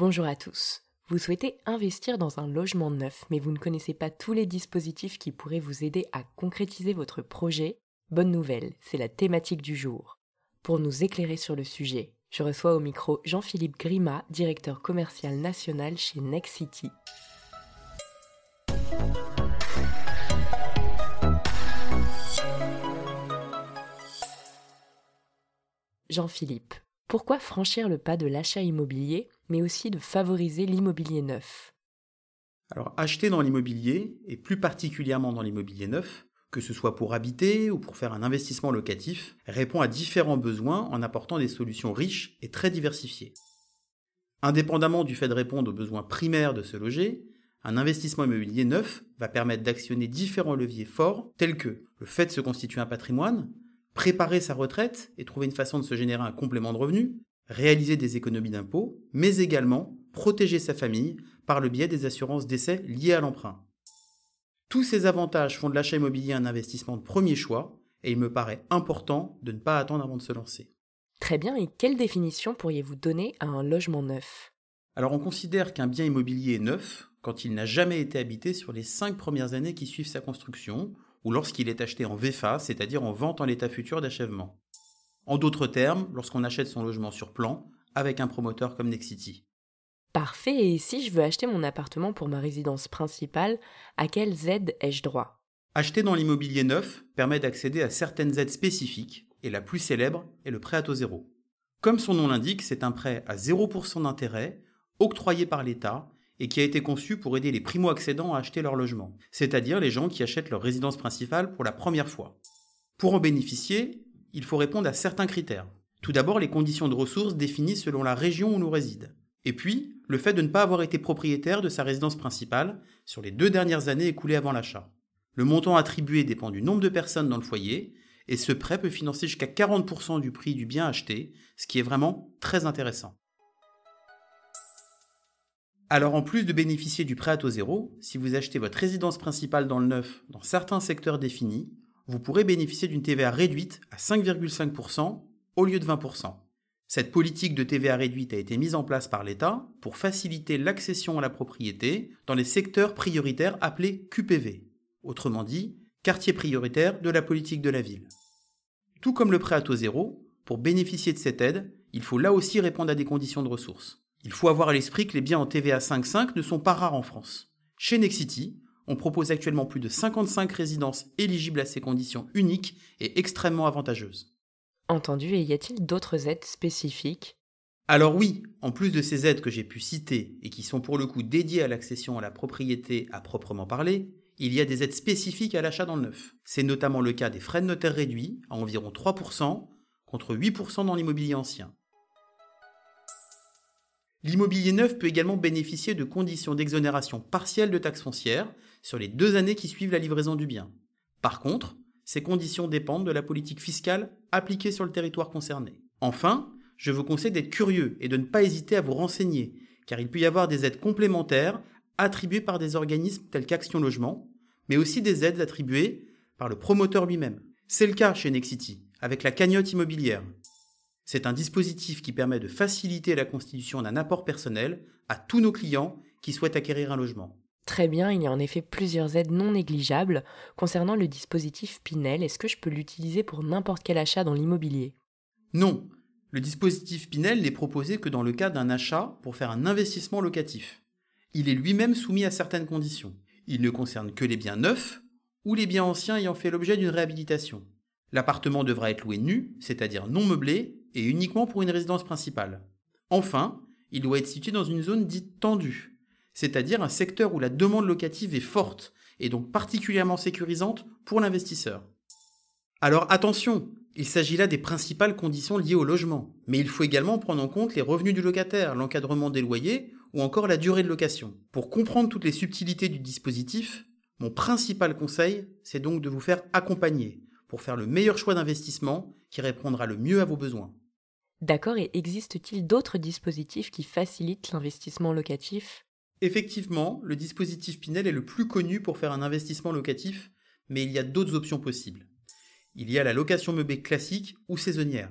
Bonjour à tous. Vous souhaitez investir dans un logement neuf, mais vous ne connaissez pas tous les dispositifs qui pourraient vous aider à concrétiser votre projet? Bonne nouvelle, c'est la thématique du jour. Pour nous éclairer sur le sujet, je reçois au micro Jean-Philippe Grima, directeur commercial national chez Nexity. Jean-Philippe, pourquoi franchir le pas de l'achat immobilier, mais aussi de favoriser l'immobilier neuf? Alors acheter dans l'immobilier, et plus particulièrement dans l'immobilier neuf, que ce soit pour habiter ou pour faire un investissement locatif, répond à différents besoins en apportant des solutions riches et très diversifiées. Indépendamment du fait de répondre aux besoins primaires de se loger, un investissement immobilier neuf va permettre d'actionner différents leviers forts tels que le fait de se constituer un patrimoine, préparer sa retraite et trouver une façon de se générer un complément de revenus, réaliser des économies d'impôts, mais également protéger sa famille par le biais des assurances d'essai liées à l'emprunt. Tous ces avantages font de l'achat immobilier un investissement de premier choix et il me paraît important de ne pas attendre avant de se lancer. Très bien, et quelle définition pourriez-vous donner à un logement neuf? Alors on considère qu'un bien immobilier est neuf quand il n'a jamais été habité sur les cinq premières années qui suivent sa construction ou lorsqu'il est acheté en VFA, c'est-à-dire en vente en l'état futur d'achèvement. En d'autres termes, lorsqu'on achète son logement sur plan avec un promoteur comme Nexity. Parfait, et si je veux acheter mon appartement pour ma résidence principale, à quelles aides ai-je droit? Acheter dans l'immobilier neuf permet d'accéder à certaines aides spécifiques, et la plus célèbre est le prêt à taux zéro. Comme son nom l'indique, c'est un prêt à 0% d'intérêt, octroyé par l'État, et qui a été conçu pour aider les primo-accédants à acheter leur logement, c'est-à-dire les gens qui achètent leur résidence principale pour la première fois. Pour en bénéficier, il faut répondre à certains critères. Tout d'abord, les conditions de ressources définies selon la région où l'on réside. Et puis, le fait de ne pas avoir été propriétaire de sa résidence principale sur les deux dernières années écoulées avant l'achat. Le montant attribué dépend du nombre de personnes dans le foyer, et ce prêt peut financer jusqu'à 40% du prix du bien acheté, ce qui est vraiment très intéressant. Alors en plus de bénéficier du prêt à taux zéro, si vous achetez votre résidence principale dans le neuf dans certains secteurs définis, vous pourrez bénéficier d'une TVA réduite à 5,5% au lieu de 20%. Cette politique de TVA réduite a été mise en place par l'État pour faciliter l'accession à la propriété dans les secteurs prioritaires appelés QPV, autrement dit, quartier prioritaire de la politique de la ville. Tout comme le prêt à taux zéro, pour bénéficier de cette aide, il faut là aussi répondre à des conditions de ressources. Il faut avoir à l'esprit que les biens en TVA 5.5 ne sont pas rares en France. Chez Nexity, on propose actuellement plus de 55 résidences éligibles à ces conditions uniques et extrêmement avantageuses. Entendu, et y a-t-il d'autres aides spécifiques? Alors oui, en plus de ces aides que j'ai pu citer et qui sont pour le coup dédiées à l'accession à la propriété à proprement parler, il y a des aides spécifiques à l'achat dans le neuf. C'est notamment le cas des frais de notaire réduits à environ 3% contre 8% dans l'immobilier ancien. L'immobilier neuf peut également bénéficier de conditions d'exonération partielle de taxes foncières sur les deux années qui suivent la livraison du bien. Par contre, ces conditions dépendent de la politique fiscale appliquée sur le territoire concerné. Enfin, je vous conseille d'être curieux et de ne pas hésiter à vous renseigner, car il peut y avoir des aides complémentaires attribuées par des organismes tels qu'Action Logement, mais aussi des aides attribuées par le promoteur lui-même. C'est le cas chez Nexity, avec la cagnotte immobilière. C'est un dispositif qui permet de faciliter la constitution d'un apport personnel à tous nos clients qui souhaitent acquérir un logement. Très bien, il y a en effet plusieurs aides non négligeables. Concernant le dispositif Pinel, est-ce que je peux l'utiliser pour n'importe quel achat dans l'immobilier? Non, le dispositif Pinel n'est proposé que dans le cas d'un achat pour faire un investissement locatif. Il est lui-même soumis à certaines conditions. Il ne concerne que les biens neufs ou les biens anciens ayant fait l'objet d'une réhabilitation. L'appartement devra être loué nu, c'est-à-dire non meublé, et uniquement pour une résidence principale. Enfin, il doit être situé dans une zone dite tendue, c'est-à-dire un secteur où la demande locative est forte et donc particulièrement sécurisante pour l'investisseur. Alors attention, il s'agit là des principales conditions liées au logement, mais il faut également prendre en compte les revenus du locataire, l'encadrement des loyers ou encore la durée de location. Pour comprendre toutes les subtilités du dispositif, mon principal conseil, c'est donc de vous faire accompagner pour faire le meilleur choix d'investissement qui répondra le mieux à vos besoins. D'accord, et existe-t-il d'autres dispositifs qui facilitent l'investissement locatif? Effectivement, le dispositif Pinel est le plus connu pour faire un investissement locatif, mais il y a d'autres options possibles. Il y a la location meublée classique ou saisonnière,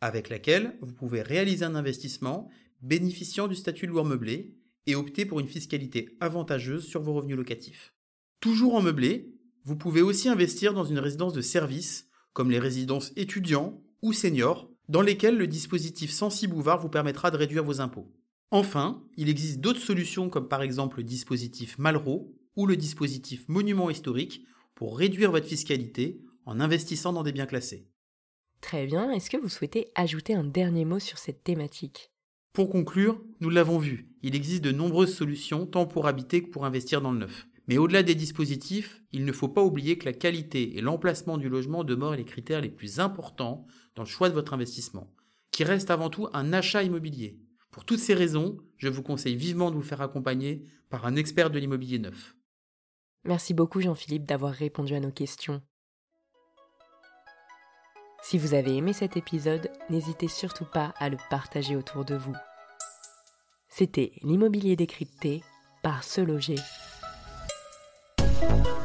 avec laquelle vous pouvez réaliser un investissement, bénéficiant du statut de loueur meublé et optez pour une fiscalité avantageuse sur vos revenus locatifs. Toujours en meublé, vous pouvez aussi investir dans une résidence de service, comme les résidences étudiants ou seniors, dans lesquelles le dispositif Sensi Bouvard vous permettra de réduire vos impôts. Enfin, il existe d'autres solutions comme par exemple le dispositif Malraux ou le dispositif Monument historique pour réduire votre fiscalité en investissant dans des biens classés. Très bien, est-ce que vous souhaitez ajouter un dernier mot sur cette thématique? Pour conclure, nous l'avons vu, il existe de nombreuses solutions tant pour habiter que pour investir dans le neuf. Mais au-delà des dispositifs, il ne faut pas oublier que la qualité et l'emplacement du logement demeurent les critères les plus importants dans le choix de votre investissement, qui reste avant tout un achat immobilier. Pour toutes ces raisons, je vous conseille vivement de vous faire accompagner par un expert de l'immobilier neuf. Merci beaucoup Jean-Philippe d'avoir répondu à nos questions. Si vous avez aimé cet épisode, n'hésitez surtout pas à le partager autour de vous. C'était l'immobilier décrypté par Se Loger. Bye.